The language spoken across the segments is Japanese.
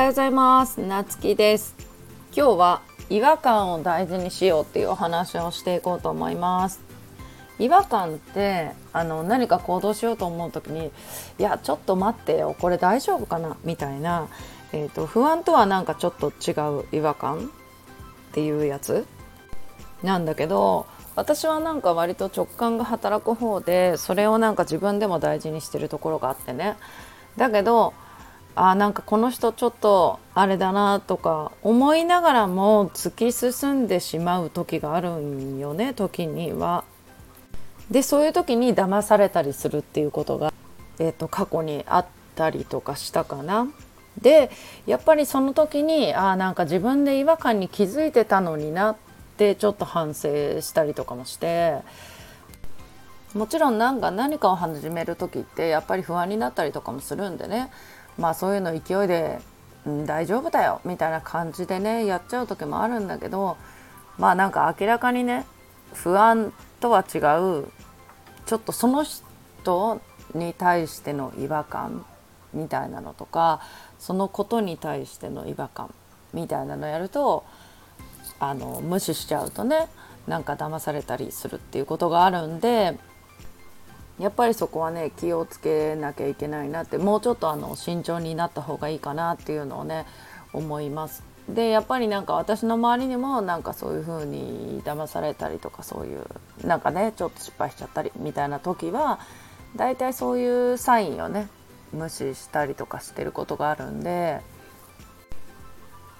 はようございます。なつきです。今日は違和感を大事にしようっていうお話をしていこうと思います。違和感ってあの何か行動しようと思う時にいやちょっと待ってよ。これ大丈夫かな？みたいな、えーと、不安とはなんかちょっと違う違和感っていうやつ？なんだけど私はなんか割と直感が働く方でそれをなんか自分でも大事にしてるところがあってね。だけどあなんかこの人ちょっとあれだなとか思いながらも突き進んでしまう時があるんよね時には。でそういう時に騙されたりするっていうことが、えーと、過去にあったりとかしたかな。でやっぱりその時にあなんか自分で違和感に気づいてたのになってちょっと反省したりとかもしてもちろんなんか何かを始める時ってやっぱり不安になったりとかもするんでねまあそういうの勢いで、うん、大丈夫だよみたいな感じでねやっちゃう時もあるんだけどまあなんか明らかにね不安とは違うちょっとその人に対しての違和感みたいなのとかそのことに対しての違和感みたいなのやるとあの無視しちゃうとねなんか騙されたりするっていうことがあるんでやっぱりそこはね気をつけなきゃいけないなってもうちょっとあの慎重になった方がいいかなっていうのをね思います。でやっぱりなんか私の周りにもなんかそういう風に騙されたりとかそういうなんかねちょっと失敗しちゃったりみたいな時はだいたいそういうサインをね無視したりとかしてることがあるんで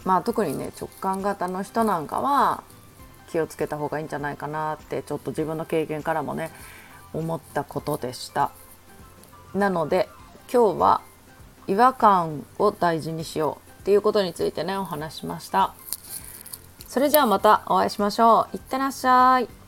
まあ特にね直感型の人なんかは気をつけた方がいいんじゃないかなってちょっと自分の経験からもね思ったことでした。なので今日は違和感を大事にしようっていうことについてねお話しました。それじゃあまたお会いしましょう。いってらっしゃい。